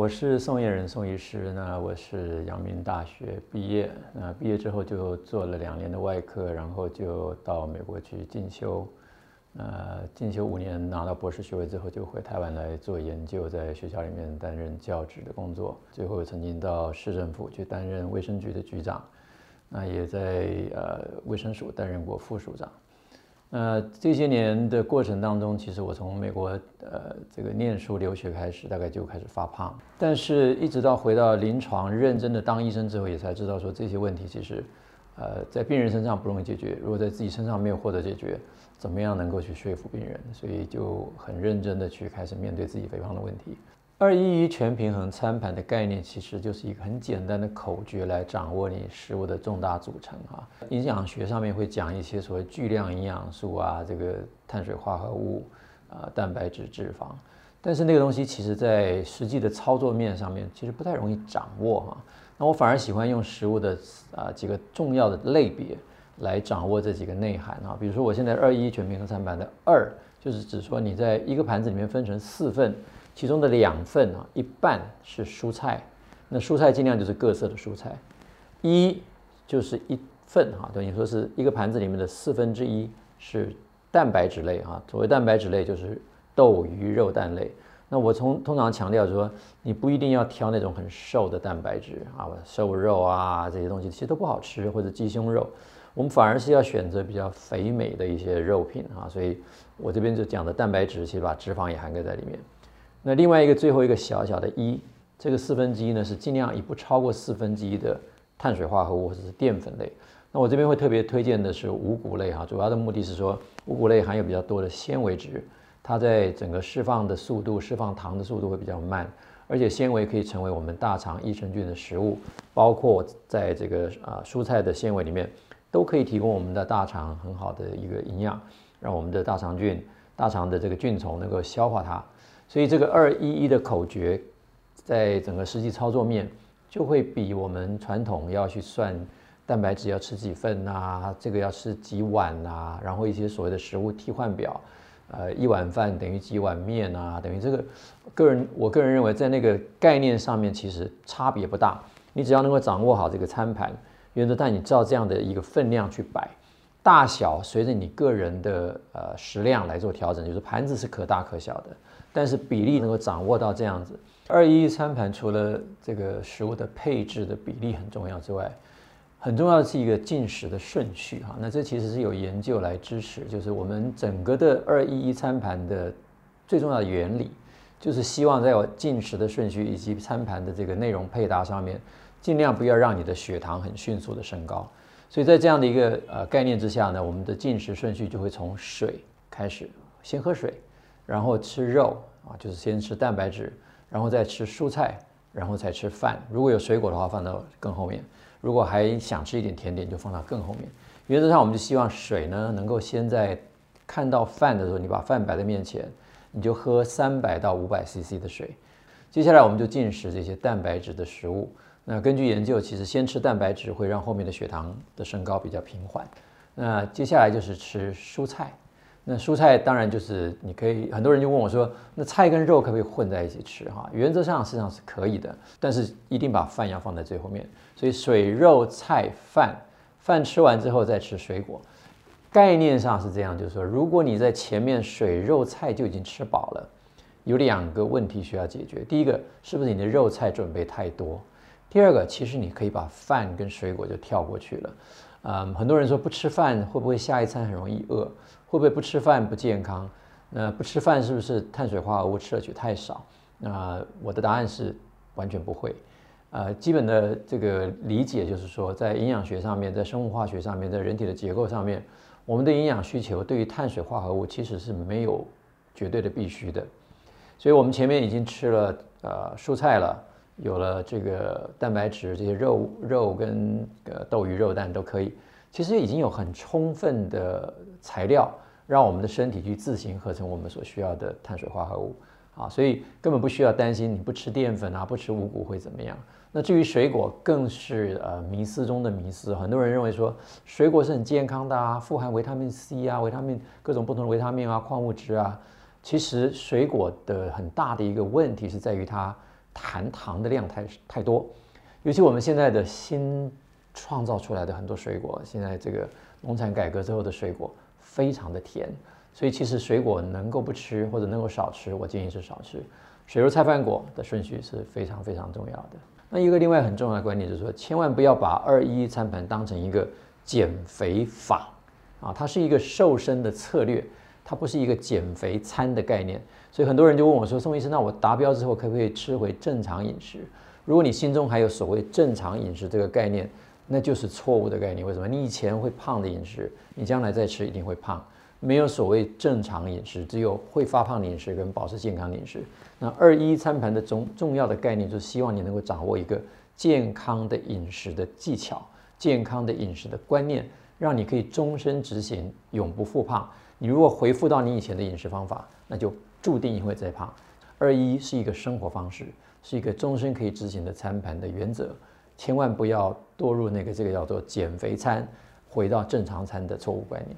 我是宋燕人宋医师，那我是阳明大学毕业，那毕业之后就做了两年的外科，然后就到美国去进修，呃，进修五年拿到博士学位之后，就回台湾来做研究，在学校里面担任教职的工作，最后曾经到市政府去担任卫生局的局长，那也在呃卫生署担任过副署长。呃，这些年的过程当中，其实我从美国呃这个念书留学开始，大概就开始发胖，但是一直到回到临床认真的当医生之后，也才知道说这些问题其实，呃，在病人身上不容易解决，如果在自己身上没有获得解决，怎么样能够去说服病人？所以就很认真的去开始面对自己肥胖的问题。二一一全平衡餐盘的概念，其实就是一个很简单的口诀来掌握你食物的重大组成啊。营养学上面会讲一些所谓巨量营养素啊，这个碳水化合物啊，蛋白质、脂肪。但是那个东西其实在实际的操作面上面，其实不太容易掌握哈。那我反而喜欢用食物的啊几个重要的类别来掌握这几个内涵啊。比如说我现在二一全平衡餐盘的二，就是指说你在一个盘子里面分成四份。其中的两份啊，一半是蔬菜，那蔬菜尽量就是各色的蔬菜。一就是一份哈，等于说是一个盘子里面的四分之一是蛋白质类哈。所谓蛋白质类就是豆、鱼、肉、蛋类。那我从通常强调说，你不一定要挑那种很瘦的蛋白质啊，瘦肉啊这些东西其实都不好吃，或者鸡胸肉，我们反而是要选择比较肥美的一些肉品啊。所以我这边就讲的蛋白质，其实把脂肪也涵盖在里面。那另外一个最后一个小小的一，这个四分之一呢是尽量以不超过四分之一的碳水化合物或者是淀粉类。那我这边会特别推荐的是五谷类哈，主要的目的是说五谷类含有比较多的纤维质，它在整个释放的速度、释放糖的速度会比较慢，而且纤维可以成为我们大肠益生菌的食物，包括在这个啊蔬菜的纤维里面都可以提供我们的大肠很好的一个营养，让我们的大肠菌、大肠的这个菌虫能够消化它。所以这个二一一的口诀，在整个实际操作面，就会比我们传统要去算蛋白质要吃几份呐，这个要吃几碗呐，然后一些所谓的食物替换表，呃，一碗饭等于几碗面啊，等于这个，个人我个人认为在那个概念上面其实差别不大，你只要能够掌握好这个餐盘，原则上你照这样的一个分量去摆，大小随着你个人的呃食量来做调整，就是盘子是可大可小的。但是比例能够掌握到这样子，二一一餐盘除了这个食物的配置的比例很重要之外，很重要的是一个进食的顺序哈。那这其实是有研究来支持，就是我们整个的二一一餐盘的最重要的原理，就是希望在我进食的顺序以及餐盘的这个内容配搭上面，尽量不要让你的血糖很迅速的升高。所以在这样的一个呃概念之下呢，我们的进食顺序就会从水开始，先喝水。然后吃肉啊，就是先吃蛋白质，然后再吃蔬菜，然后再吃饭。如果有水果的话，放到更后面；如果还想吃一点甜点，就放到更后面。原则上，我们就希望水呢，能够先在看到饭的时候，你把饭摆在面前，你就喝三百到五百 CC 的水。接下来，我们就进食这些蛋白质的食物。那根据研究，其实先吃蛋白质会让后面的血糖的升高比较平缓。那接下来就是吃蔬菜。那蔬菜当然就是你可以，很多人就问我说，那菜跟肉可不可以混在一起吃？哈，原则上实际上是可以的，但是一定把饭要放在最后面。所以水肉菜饭，饭吃完之后再吃水果，概念上是这样，就是说，如果你在前面水肉菜就已经吃饱了，有两个问题需要解决。第一个，是不是你的肉菜准备太多？第二个，其实你可以把饭跟水果就跳过去了。嗯，很多人说不吃饭会不会下一餐很容易饿？会不会不吃饭不健康？那不吃饭是不是碳水化合物摄取太少？那我的答案是完全不会。呃，基本的这个理解就是说，在营养学上面，在生物化学上面，在人体的结构上面，我们的营养需求对于碳水化合物其实是没有绝对的必须的。所以我们前面已经吃了呃蔬菜了，有了这个蛋白质，这些肉肉跟呃豆鱼肉蛋都可以。其实已经有很充分的材料，让我们的身体去自行合成我们所需要的碳水化合物啊，所以根本不需要担心你不吃淀粉啊，不吃五谷会怎么样。那至于水果，更是呃迷思中的迷思。很多人认为说水果是很健康的啊，富含维他命 C 啊，维他命各种不同的维他命啊，矿物质啊。其实水果的很大的一个问题是在于它含糖的量太太多，尤其我们现在的新创造出来的很多水果，现在这个农产改革之后的水果非常的甜，所以其实水果能够不吃或者能够少吃，我建议是少吃。水肉菜饭果的顺序是非常非常重要的。那一个另外很重要的观点就是说，千万不要把二一餐盘当成一个减肥法啊，它是一个瘦身的策略，它不是一个减肥餐的概念。所以很多人就问我说：“宋医生，那我达标之后可不可以吃回正常饮食？”如果你心中还有所谓正常饮食这个概念，那就是错误的概念。为什么？你以前会胖的饮食，你将来再吃一定会胖。没有所谓正常饮食，只有会发胖的饮食跟保持健康饮食。那二一餐盘的重重要的概念，就是希望你能够掌握一个健康的饮食的技巧、健康的饮食的观念，让你可以终身执行，永不复胖。你如果回复到你以前的饮食方法，那就注定你会再胖。二一是一个生活方式，是一个终身可以执行的餐盘的原则，千万不要堕入那个这个叫做减肥餐，回到正常餐的错误观念。